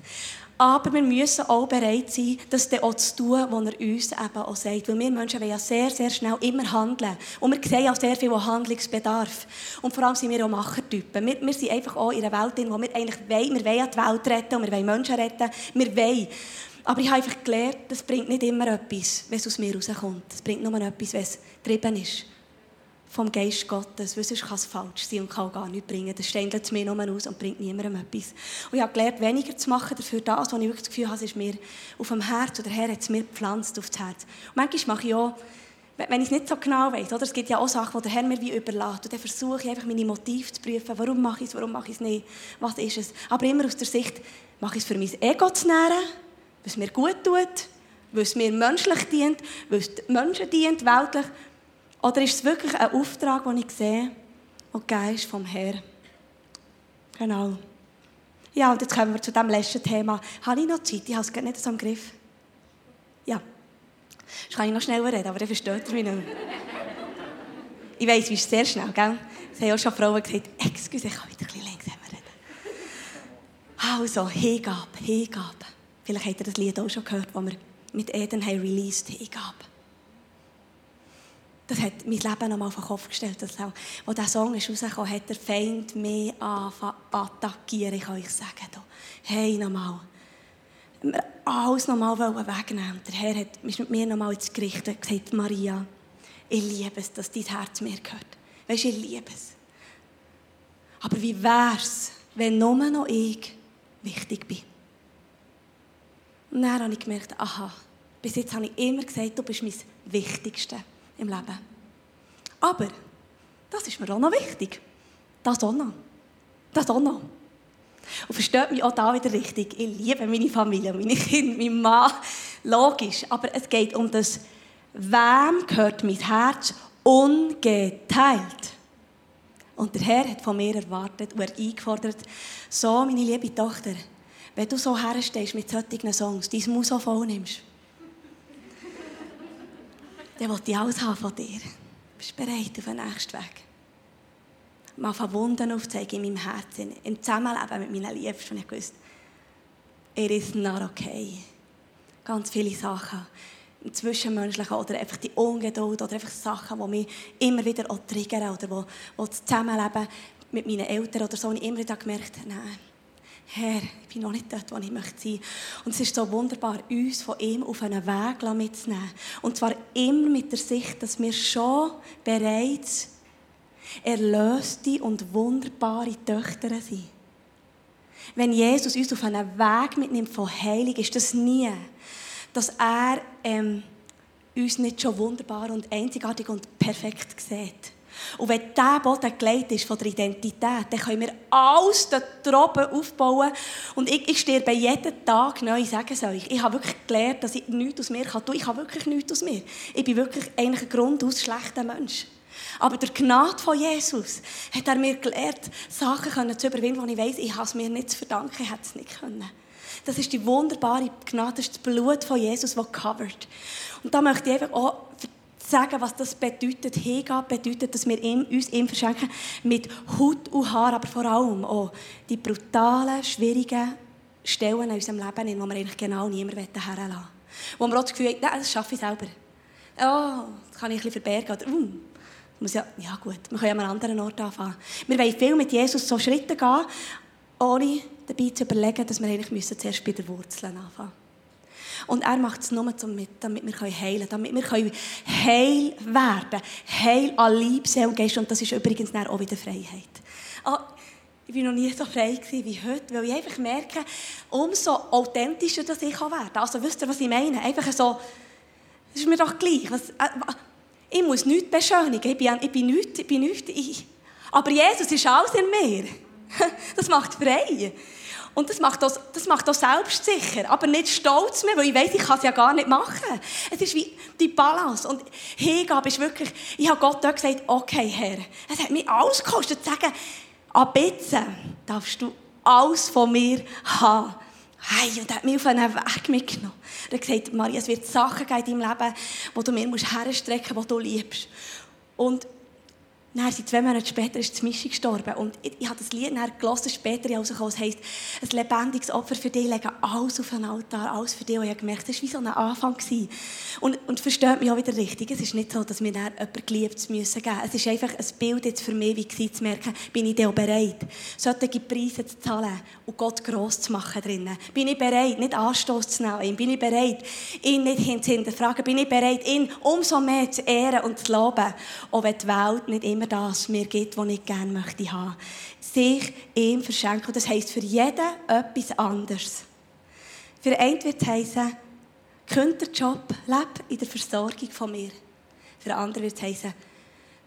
Aber wir müssen auch bereit sein, das dann auch zu tun, was er uns eben auch sagt. Weil wir Menschen wollen ja sehr, sehr schnell immer handeln. Und wir sehen auch sehr viel Handlungsbedarf. Und vor allem sind wir auch Machertypen. Wir, wir sind einfach auch in einer Welt, in der wir eigentlich wollen. Wir wollen ja die Welt retten und wir wollen Menschen retten. Wir wollen. Aber ich habe einfach gelernt, das bringt nicht immer etwas, wenn es aus mir rauskommt. Es bringt nur etwas, wenn es getrieben ist vom Geist Gottes, weil sonst kann es falsch sein und kann auch gar nichts bringen. Das ständelt mir nur aus und bringt niemandem etwas. Und ich habe gelernt, weniger zu machen dafür das, was ich wirklich das Gefühl habe, ist mir auf dem Herz, oder der Herr hat es mir gepflanzt auf das Herz. Und manchmal mache ich auch, wenn ich es nicht so genau weiß, oder? es gibt ja auch Sachen, die der Herr mir wie überlässt, und dann versuche ich einfach meine Motive zu prüfen, warum mache ich es, warum mache ich es nicht, was ist es. Aber immer aus der Sicht, mache ich es für mein Ego zu nähren, was mir gut tut, es mir menschlich dient, es Menschen dient, weltlich, oder ist es wirklich ein Auftrag, den ich sehe und Geist vom Herrn? Genau. Ja, und jetzt kommen wir zu dem letzten Thema. Habe ich noch Zeit? Ich habe es nicht so im Griff. Ja. Ich kann ich noch schneller reden, aber dann versteht ihr mich nicht. Ich weiss, wie ist sehr schnell, gell? Es haben auch schon Frauen gesagt, excuse, ich kann wieder ein bisschen langsamer reden. Also, Hingabe, Hingabe. Vielleicht habt ihr das Lied auch schon gehört, das wir mit Eden haben released, Hingabe. Das hat mein Leben nochmal auf den Kopf gestellt. Als dieser Song ist rausgekommen, hat der Feind mich attackieren, kann ich sagen. Hey, nochmal. Wir alles nochmal wegnehmen. Der Herr hat mich mit mir nochmal ins Gericht und gesagt, Maria, ich liebe es, dass dein Herz mir gehört. Weißt du, ich liebe es. Aber wie wäre es, wenn nur noch ich wichtig bin? Und dann habe ich gemerkt, aha, bis jetzt habe ich immer gesagt, du bist mein Wichtigste im Leben. Aber, das ist mir auch noch wichtig. Das auch noch. Das auch noch. Und versteht mich auch da wieder richtig. Ich liebe meine Familie, meine Kinder, meinen Mann. Logisch. Aber es geht um das, wem gehört mein Herz ungeteilt? Und der Herr hat von mir erwartet und er eingefordert, so, meine liebe Tochter, wenn du so herstehst mit solchen Songs, dein Maus so voll nimmst, dann will ich alles haben von dir. Bist du bereit auf den nächsten Weg? Mal von Wunden aufzeigen in meinem Herzen, im Zusammenleben mit meinen Liebsten. Und ich wusste, er ist not okay. Ganz viele Sachen. Im Zwischenmenschlichen oder einfach die Ungeduld oder einfach Sachen, die mich immer wieder triggern oder wo, wo das Zusammenleben mit meinen Eltern oder so, und ich immer wieder gemerkt habe, nein, Herr, ich bin noch nicht dort, wo ich möchte sein. Und es ist so wunderbar, uns von ihm auf einen Weg mitzunehmen. Und zwar immer mit der Sicht, dass wir schon bereits erlöste und wunderbare Töchter sind. Wenn Jesus uns auf einen Weg mitnimmt von Heilig, ist das nie, dass er ähm, uns nicht schon wunderbar und einzigartig und perfekt sieht. Und wenn dieser Boden gelegt ist von der Identität, dann können wir alles dort oben aufbauen. Und ich, ich sterbe jeden Tag neu, ich sage es euch. Ich habe wirklich gelernt, dass ich nichts aus mir tun kann. Ich habe wirklich nichts aus mir. Ich bin wirklich eigentlich ein grundaus schlechter Mensch. Aber die Gnade von Jesus hat er mir gelernt, Sachen zu überwinden, wo ich weiß, ich habe es mir nicht zu verdanken, ich hätte es nicht können. Das ist die wunderbare Gnade, das ist das Blut von Jesus, das covert. Und da möchte ich einfach auch sagen, was das bedeutet. Hingabe bedeutet, dass wir uns ihm verschenken mit Haut und Haar, aber vor allem auch die brutalen, schwierigen Stellen in unserem Leben, in wo wir eigentlich genau niemanden herlassen wollen. Wo wir auch das Gefühl haben, nein, das schaffe ich selber. Oh, das kann ich ein bisschen verbergen. Oder, uh, muss ja, ja gut, wir können ja an einem anderen Ort anfangen. Wir wollen viel mit Jesus so Schritte gehen, ohne dabei zu überlegen, dass wir eigentlich zuerst bei den Wurzeln anfangen müssen. Und er macht es nur damit, wir heilen können, damit wir heil werden können. Heil an Liebe, Seele und das ist übrigens auch wieder Freiheit. Oh, ich war noch nie so frei wie heute, weil ich einfach merke, umso authentischer dass ich werden kann. Also wisst ihr, was ich meine? Einfach so, es ist mir doch gleich. Was, äh, ich muss nichts beschönigen. Ich bin, ich bin nichts, ich bin nichts. Ich. Aber Jesus ist alles in mir. Das macht frei. Und das macht, das, das macht auch selbstsicher, aber nicht stolz mehr, weil ich weiß, ich kann es ja gar nicht machen. Es ist wie die Balance. Und Hingabe ist wirklich, ich habe Gott dort gesagt, okay, Herr, es hat mich alles gekostet, zu sagen, ab jetzt darfst du alles von mir haben. Hey, und er hat mich auf einen Weg mitgenommen. Er hat gesagt, Maria, es wird Sachen geben in deinem Leben, die du mir herstrecken musst, die du liebst. Und dann, zwei Monate später ist Mischung gestorben. Und ich, ich habe das Lied dann gelesen, später rausgekommen. Es heisst, ein lebendiges Opfer für dich, legen alles auf den Altar, alles für dich. Und ich habe gemerkt, das war wie so ein Anfang. Und, und versteht mich auch wieder richtig, es ist nicht so, dass wir dann jemanden geliebt müssen geben. Es ist einfach ein Bild jetzt für mich, wie ich zu merken, bin ich auch bereit, solche Preise zu zahlen und Gott gross zu machen drinnen. Bin ich bereit, nicht Anstoß zu nehmen, bin ich bereit, ihn nicht hinterfragen, bin ich bereit, ihn umso mehr zu ehren und zu loben, auch wenn die Welt nicht immer das mir gibt, was ich gerne möchte haben. Sich ihm verschenken. das heisst für jeden etwas anderes. Für einen wird es heissen, könnt den Job, leb in der Versorgung von mir. Für den anderen wird es heissen,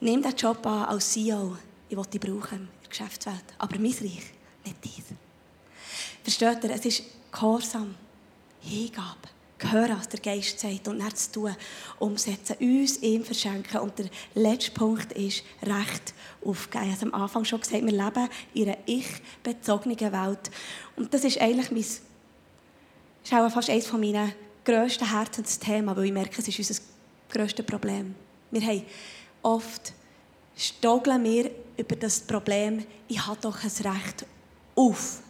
nimm den Job an als CEO. Ich will dich brauchen in der Geschäftswelt. Aber mein Reich, nicht dies. Versteht ihr? Es ist Gehorsam, Hingabe hören, was der Geist sagt und nicht zu tun, umsetzen, uns ihm verschenken. Und der letzte Punkt ist Recht aufgeben. Ich habe am Anfang schon gesagt, wir leben in einer ich-bezogenen Welt. Und das ist eigentlich mein, ist auch fast eines von meinen grössten Herzensthemen, weil ich merke, es ist unser grösstes Problem. Wir haben oft stogeln wir über das Problem, ich habe doch ein Recht auf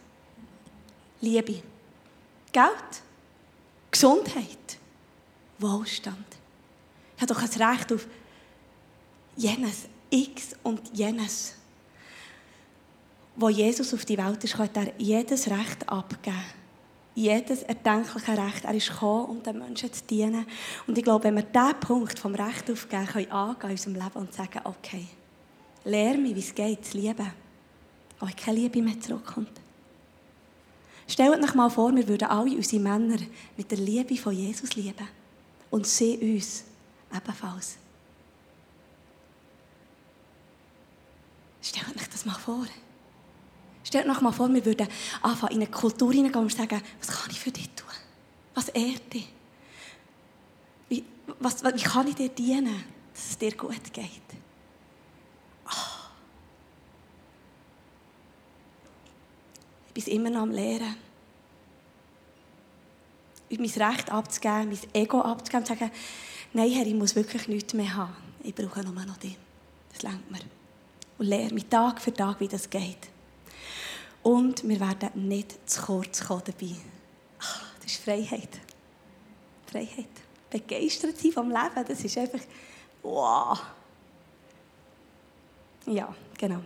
Liebe. Geld Gesundheit, Wohlstand. Ich habe doch ein Recht auf jenes, X und jenes. Wo Jesus auf die Welt ist, hat er jedes Recht abgeben. Jedes erdenkliche Recht. Er ist gekommen, um den Menschen zu dienen. Und ich glaube, wenn wir diesen Punkt vom Recht aufgeben können, angehen in unserem Leben und sagen, okay, lehre mich, wie es geht, zu lieben. Auch keine Liebe mehr zurückkommt. Stellt euch mal vor, wir würden alle unsere Männer mit der Liebe von Jesus lieben. Und sie uns ebenfalls. Stellt euch das mal vor. Stellt euch mal vor, wir würden anfangen, in eine Kultur hineingehen und sagen, was kann ich für dich tun? Was ehrt dich? Wie, was, wie kann ich dir dienen, dass es dir gut geht? Bin immer noch am Lehren. Mein Recht abzugeben, mein Ego abzugeben und zu sagen, nein, Herr, ich muss wirklich nichts mehr haben. Ich brauche nur noch dich. Das lenkt mir. Und lehre mich Tag für Tag, wie das geht. Und wir werden nicht zu kurz kommen dabei. Ach, das ist Freiheit. Freiheit. Begeistert sein vom Leben, das ist einfach, wow. Ja, genau.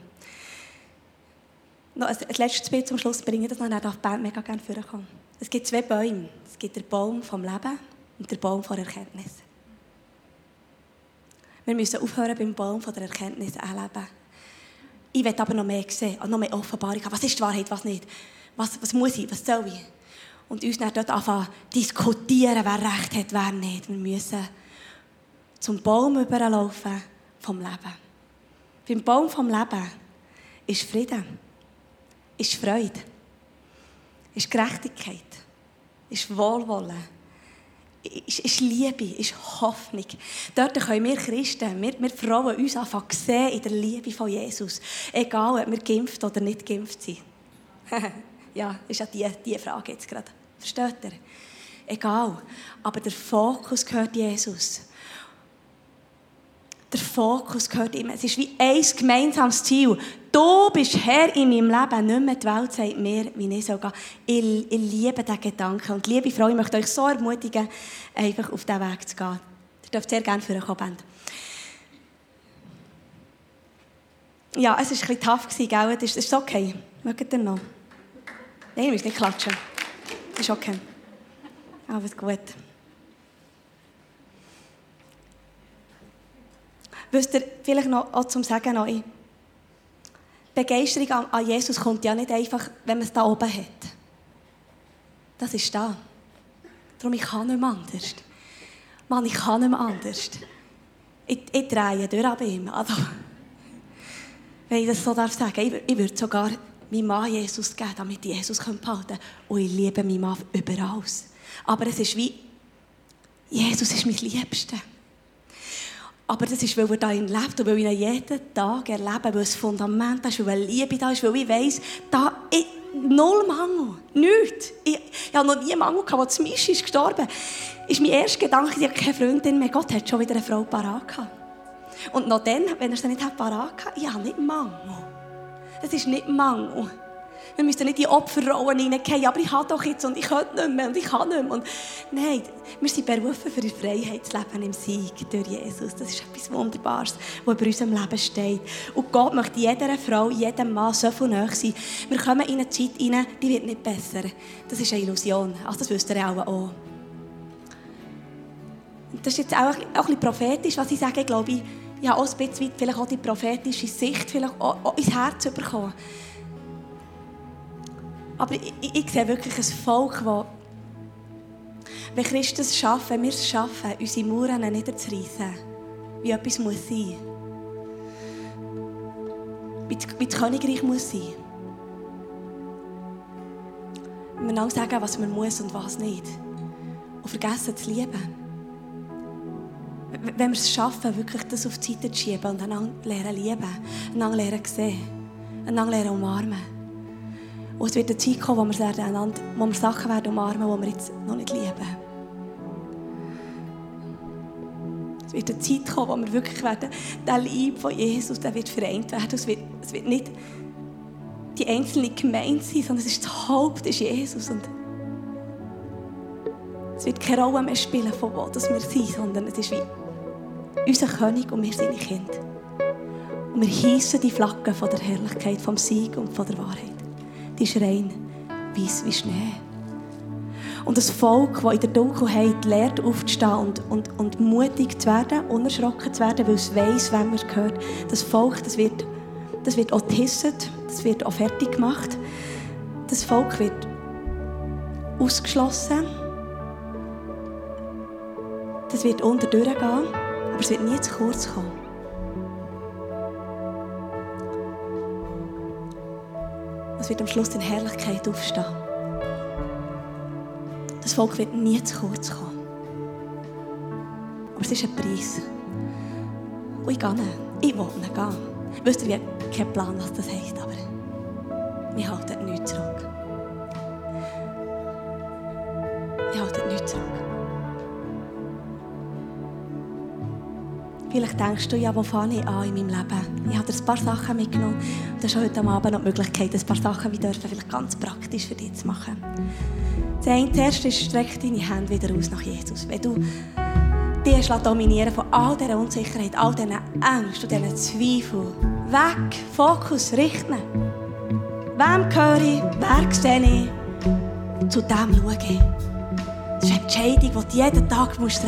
Noch ein letztes Bild zum Schluss bringen, dass man dann die Band mega gerne vorkommen. Es gibt zwei Bäume. Es gibt den Baum vom Leben und den Baum der Erkenntnis. Wir müssen aufhören beim Baum der Erkenntnis anleben. Ich will aber noch mehr sehen, noch mehr Offenbarung haben. Was ist die Wahrheit, was nicht? Was, was muss ich, was soll ich? Und uns dann dort anfangen diskutieren, wer Recht hat, wer nicht. Wir müssen zum Baum überlaufen vom Leben. Beim Baum vom Leben ist Frieden, ist Freude, ist Gerechtigkeit, ist Wohlwollen, ist, ist Liebe, ist Hoffnung. Dort können wir Christen, wir, wir Frauen uns einfach sehen in der Liebe von Jesus. Egal, ob wir geimpft oder nicht geimpft sind. ja, ist ja die, die Frage jetzt gerade. Versteht ihr? Egal. Aber der Fokus gehört Jesus. Der Fokus gehört ihm. Es ist wie ein gemeinsames Ziel. Du bist Herr in meinem Leben, nicht mehr die Welt sagt mir, wie ich soll gehen. Ich, ich liebe diesen Gedanken. Und liebe Frau, ich möchte euch so ermutigen, einfach auf diesen Weg zu gehen. Ihr dürft sehr gerne für euch kommen. Ja, es war ein bisschen tough, gell? Das ist okay. Mögt ihr noch? Nein, ihr müsst nicht klatschen. Ist okay. Alles gut. Wisst ihr, vielleicht noch auch zum Sagen noch, Begeisterung an Jesus kommt ja nicht einfach, wenn man es da oben hat. Das ist da. Darum, ich kann nicht mehr anders. Mann, ich kann nicht mehr anders. Ich, ich drehe durch bei ihm. Also, wenn ich das so darf sagen, ich, ich würde sogar meinem Mann Jesus geben, damit ich Jesus behalten kann. Und ich liebe meinen Mann überall. Aber es ist wie, Jesus ist mein Liebster. Aber das ist, weil er darin lebt und weil ich ihn jeden Tag erlebe, weil es Fundament ist, weil Liebe da ist, weil ich weiss, da ist null Mangel, nichts. Ich, ich habe noch nie einen Mangel gehabt, als Misch ist gestorben. Ist mein erster Gedanke, ich habe keine Freundin mehr. Gott hat schon wieder eine Frau parat. Und noch dann, wenn er es nicht parat gehabt ich habe nicht Mangel. Es ist nicht Mangel. Wir müssen nicht in Opferrollen hineingehen, aber ich habe doch jetzt und ich könnte nicht mehr und ich kann nicht mehr. Und nein, wir sind berufen für die Freiheit zu leben im Sieg durch Jesus. Das ist etwas Wunderbares, was über unserem Leben steht. Und Gott möchte jeder Frau, jedem Mann so viel näher sein. Wir kommen in eine Zeit hinein, die wird nicht besser. Das ist eine Illusion. Also das wisst ihr auch. auch. Das ist jetzt auch ein bisschen prophetisch, was ich sage, glaube ich. Ich habe auch ein bisschen vielleicht auch die prophetische Sicht vielleicht auch ins Herz bekommen. Aber ich, ich, ich sehe wirklich ein Volk, das, wenn Christen es schaffen, wenn wir es schaffen, unsere Mauern niederzureißen, wie etwas muss sein. Wie, wie das Königreich muss sein. Wir dann sagen, was man muss und was nicht. Und vergessen zu lieben. Wenn wir es schaffen, wirklich das auf die Seite zu schieben und einander lernen lieben, einander lernen sehen, einander lernen umarmen. Und es wird eine Zeit kommen, wo wir, einander, wo wir Sachen werden umarmen, die wir jetzt noch nicht lieben. Es wird eine Zeit kommen, wo wir wirklich werden, der Liebe von Jesus, der wird vereint werden. Es wird, es wird nicht die einzelne Gemeinde sein, sondern es ist das Haupt, ist Jesus. Und es wird keine Rolle mehr spielen, von wo das wir sind, sondern es ist wie unser König und wir seine Kinder. Und wir hießen die Flagge von der Herrlichkeit, vom Sieg und von der Wahrheit die ist rein weiß wie Schnee. Und das Volk, das in der Dunkelheit lernt, aufzustehen und, und, und mutig zu werden, unerschrocken zu werden, weil es weiss, wem man gehört, das Volk, das wird, das wird auch getestet, das wird auch fertig gemacht. Das Volk wird ausgeschlossen. Das wird unter durchgehen, aber es wird nie zu kurz kommen. Es wird am Schluss in Herrlichkeit aufstehen. Das Volk wird nie zu kurz kommen. Aber es ist ein Preis. Und ich gehe. Ich will nicht gehen. Wisst ihr, ich keinen Plan, was das heisst, aber wir halten nichts zurück. Wir halten nichts zurück. Vielleicht denkst du, ja, wo fange ich an in meinem Leben? Ich habe dir ein paar Sachen mitgenommen. Du hast heute Abend noch die Möglichkeit, ein paar Sachen wie dürfen, vielleicht ganz praktisch für dich zu machen. Das erste ist, streck deine Hände wieder aus nach Jesus. Wenn du dich dominieren von all dieser Unsicherheit, all diesen Ängsten und diesen Zweifeln. Weg, Fokus, richten. Wem gehöre ich? Wer sehe ich? Zu dem schaue ich. Das ist eine Entscheidung, die du jeden Tag treffen musst.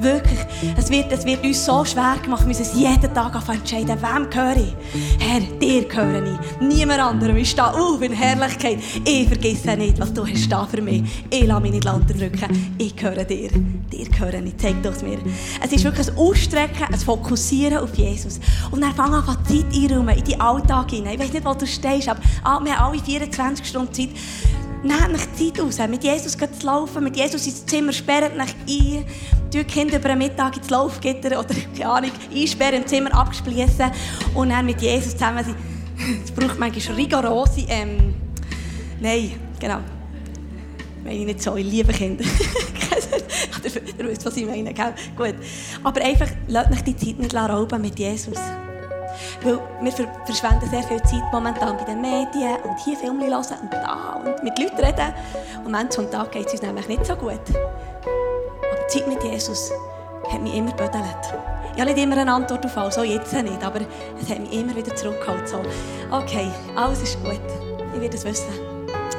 Wirklich. Es wird, es wird uns so schwer gemacht, wir müssen es jeden Tag entscheiden, wem gehöre ich? Herr, dir gehöre ich. Niemand anderem. Ich stehe auf in Herrlichkeit. Ich vergesse nicht, was du hast da für mich. Ich lasse mich nicht unterdrücken. Ich gehöre dir. Dir gehöre ich. Zeig doch mir. Es ist wirklich ein Ausstrecken, ein Fokussieren auf Jesus. Und dann fangen an, Zeit einräumen, in den Alltag hinein. Ich weiß nicht, wo du stehst, aber wir haben alle 24 Stunden Zeit. Nehmt euch Zeit raus, mit Jesus zu laufen, mit Jesus ins Zimmer, sperrt euch ein, die Kinder über den Mittag ins Laufgitter oder, keine Ahnung, einsperren im Zimmer, abspließen und dann mit Jesus zusammen sein. Es braucht manchmal rigorose, ähm, nein, genau. Meine ich nicht so, ich liebe Kinder. Ihr wisst, was ich meine, gell? Gut. Aber einfach, lasst euch die Zeit nicht rauben mit Jesus. Weil wir verschwenden sehr viel Zeit momentan bei den Medien und hier Filme hören und da und mit Leuten reden. Und des Tages geht es uns nämlich nicht so gut. Aber die Zeit mit Jesus hat mich immer gebödelt. Ich habe nicht immer eine Antwort auf alles, so jetzt nicht, aber es hat mich immer wieder zurückgeholt. So, okay, alles ist gut. Ich werde es wissen.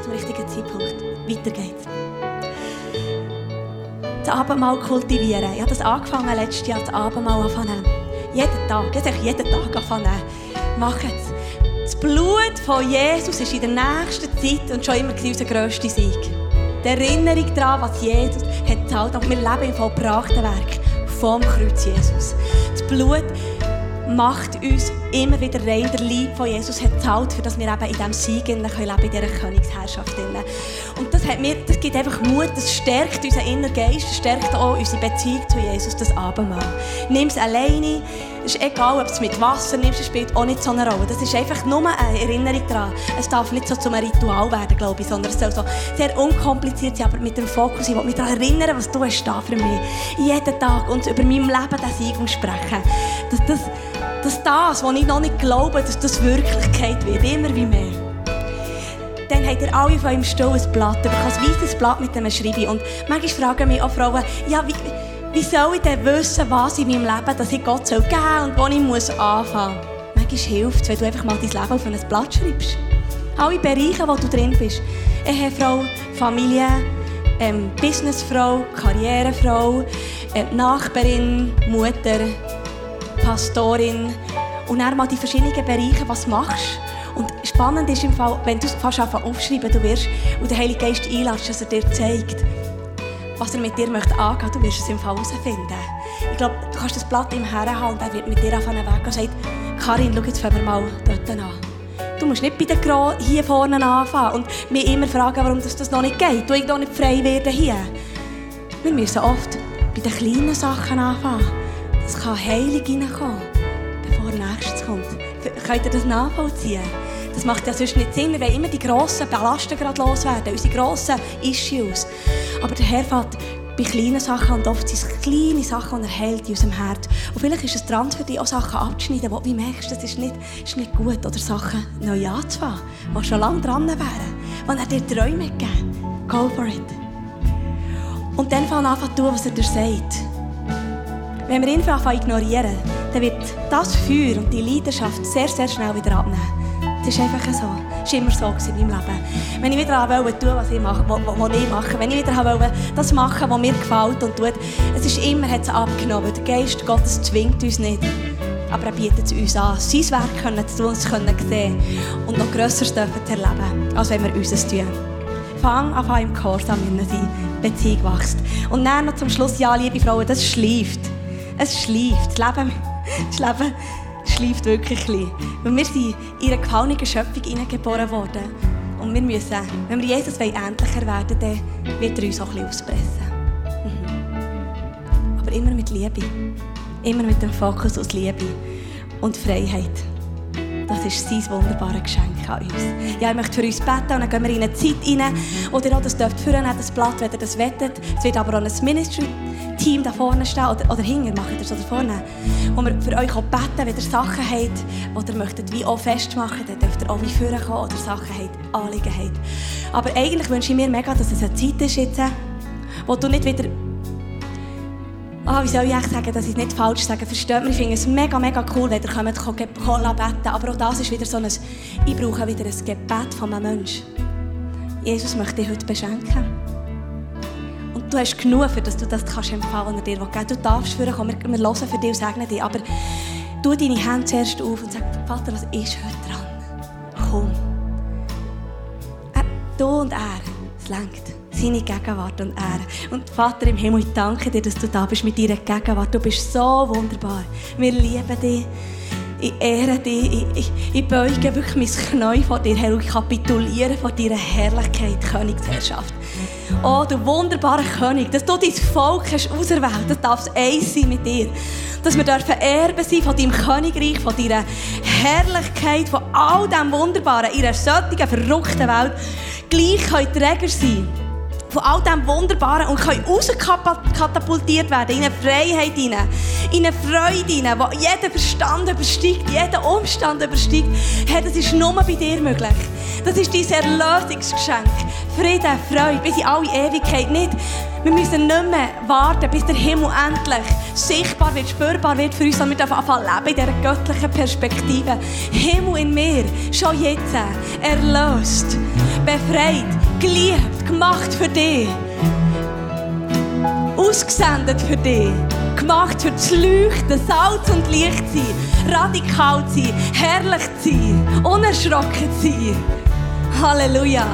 Zum richtigen Zeitpunkt. Weiter geht's. Das Abendmahl kultivieren. Ich habe das angefangen letztes Jahr, das Abendmahl anfangen. Jeden Tag, jetzt jeden Tag anfangen. Macht es. Das Blut von Jesus ist in der nächsten Zeit und schon immer unser grösster Sieg. Die Erinnerung daran, was Jesus hat gezahlt hat. Wir leben im vollbrachten Werk vom Kreuz Jesus. Das Blut macht uns immer wieder rein. Der Liebe von Jesus hat gezahlt, für dass wir eben in diesem Sieg leben können, in dieser Königsherrschaft. Und das, hat mir, das gibt einfach Mut, das stärkt unseren inneren Geist, das stärkt auch unsere Beziehung zu Jesus, das Abendmahl. Nimm es alleine, es ist egal, ob es mit Wasser nimmst, es spielt auch nicht so eine Rolle. Das ist einfach nur eine Erinnerung daran. Es darf nicht so zu einem Ritual werden, glaube ich, sondern es soll so sehr unkompliziert sein, aber mit dem Fokus. Ich will mich daran erinnern, was du hast da für mich. Jeden Tag und über mein Leben das Sieg sprechen. Dass das, dass das, was ich noch nicht glaube, dass das Wirklichkeit wird, immer wie mehr. Dann habt ihr alle von eurem Stuhl ein Blatt, ein weißes Blatt mit einem Schreiben. Und manchmal fragen mich auch Frauen, ja, wie, wie soll ich denn wissen, was in meinem Leben, dass ich Gott soll geben und wo ich muss anfangen muss? Manchmal hilft es, wenn du einfach mal dein Leben auf ein Blatt schreibst. Alle Bereiche, wo du drin bist. Ehefrau, Familie, ähm, Businessfrau, Karrierefrau, äh, Nachbarin, Mutter, Pastorin und dann mal die verschiedenen Bereiche, was machst und spannend ist im Fall, wenn du es fast aufschreiben du wirst und der Heilige Geist einlässt, dass er dir zeigt, was er mit dir möchte angehen du wirst es im Fall herausfinden. Ich glaube, du kannst das Blatt im Herren haben und er wird mit dir auf einen Weg und sagt, Karin, schau, jetzt fangen wir mal dort an. Du musst nicht bei den Gro hier vorne anfangen und mich immer fragen, warum das, das noch nicht geht. Du ich noch nicht frei werden hier. Wir müssen oft bei den kleinen Sachen anfangen. Es kann Heilung reinkommen, bevor Nächstes kommt. Könnt ihr das nachvollziehen? Das macht ja sonst nicht Sinn. Wir immer die grossen Ballasten gerade loswerden, unsere grossen Issues. Aber der Herr fährt bei kleinen Sachen und oft sind es kleine Sachen, die er hält in unserem Herz. Und vielleicht ist es dran für dich, auch Sachen abzuschneiden, wo du merkst, das ist nicht, ist nicht gut. Oder Sachen neu anzufangen, die schon lange dran wären. Wenn er dir Träume gegeben Go for it. Und dann fang an zu tun, was er dir sagt. Wenn wir ihn anfangen ignorieren, dann wird das Feuer und die Leidenschaft sehr, sehr schnell wieder abnehmen. Das ist einfach so. Das war immer so in meinem Leben. Wenn ich wieder wollte tun, was ich mache, was ich mache, wenn ich wieder wollte das machen, was mir gefällt und tut, es ist immer hat es abgenommen. Der Geist Gottes zwingt uns nicht. Aber er bietet es uns an, sein Werk können zu tun, uns können sehen und noch Größeres dürfen zu erleben, als wenn wir unseres tun. Fang an im Gehorsam, wenn unsere Beziehung wächst. Und dann noch zum Schluss, ja, liebe Frauen, das schläft. Es schläft. Das Leben, das Leben schläft wirklich ein Weil wir sind in eine gefallene Schöpfung hineingeboren worden. Und wir müssen, wenn wir Jesus ähnlicher werden wollen, dann wird er uns auch ein bisschen auspressen. Mhm. Aber immer mit Liebe. Immer mit dem Fokus aus Liebe und Freiheit. Das ist sein wunderbares Geschenk an uns. Ja, ich möchte für uns beten und dann gehen wir in eine Zeit rein, wo ihr auch das dürft führen, das Blatt, wenn ihr das wettet. Es wird aber auch ein Ministry Team da vorne stehen oder, oder hinten, macht ihr so da vorne, wo wir für euch auch beten, wenn ihr Sachen habt, die ihr möchtet wie auch festmachen, dann dürft ihr auch wie führen kommen oder Sachen habt, Anliegen habt. Aber eigentlich wünsche ich mir mega, dass es eine Zeit ist jetzt, wo du nicht wieder Ah, wie soll ich sagen, dass ich nicht falsch sage? Versteht mich, ich finde es mega, mega cool, wenn ihr kommt, beten Aber auch das ist wieder so ein, ich brauche wieder ein Gebet von einem Menschen. Jesus möchte dich heute beschenken du hast genug, für dass du das kannst empfangen er dir will. Du darfst für kommen, wir, wir hören für dich und segnen dich, aber tu deine Hände zuerst auf und sag, Vater, was ist heute dran? Komm. Er, du und er, es lenkt. Seine Gegenwart und Ehre. Und Vater im Himmel, ich danke dir, dass du da bist mit deiner Gegenwart. Du bist so wunderbar. Wir lieben dich. Ich ehre dich. Ich, ich, ich beuge wirklich mein Knie vor dir her und ich kapituliere vor deiner Herrlichkeit, Königsherrschaft. Oh, du wunderbarer König, dass du dein Volk hast auserwählt, das darf eins sein mit dir. Dass wir dürfen Erben sein von deinem Königreich, von deiner Herrlichkeit, von all dem Wunderbaren in einer solchen, verrückten Welt gleich können Träger sein von all dem Wunderbaren und können rauskatapultiert werden in eine Freiheit in eine Freude die jeder Verstand übersteigt, jeder Umstand übersteigt. Hey, das ist nur bei dir möglich. Das ist dein Erlösungsgeschenk. Frieden, Freude, bis in alle Ewigkeit. Nicht, wir müssen nicht mehr warten, bis der Himmel endlich sichtbar wird, spürbar wird für uns, sondern wir anfangen leben in dieser göttlichen Perspektive. Himmel in mir, schon jetzt, erlöst, befreit, geliebt, gemacht für dich. Ausgesendet für dich. Gemacht für das Leuchten, Salz und Licht sein. Radikal sein, herrlich sein, unerschrocken sein. Halleluja.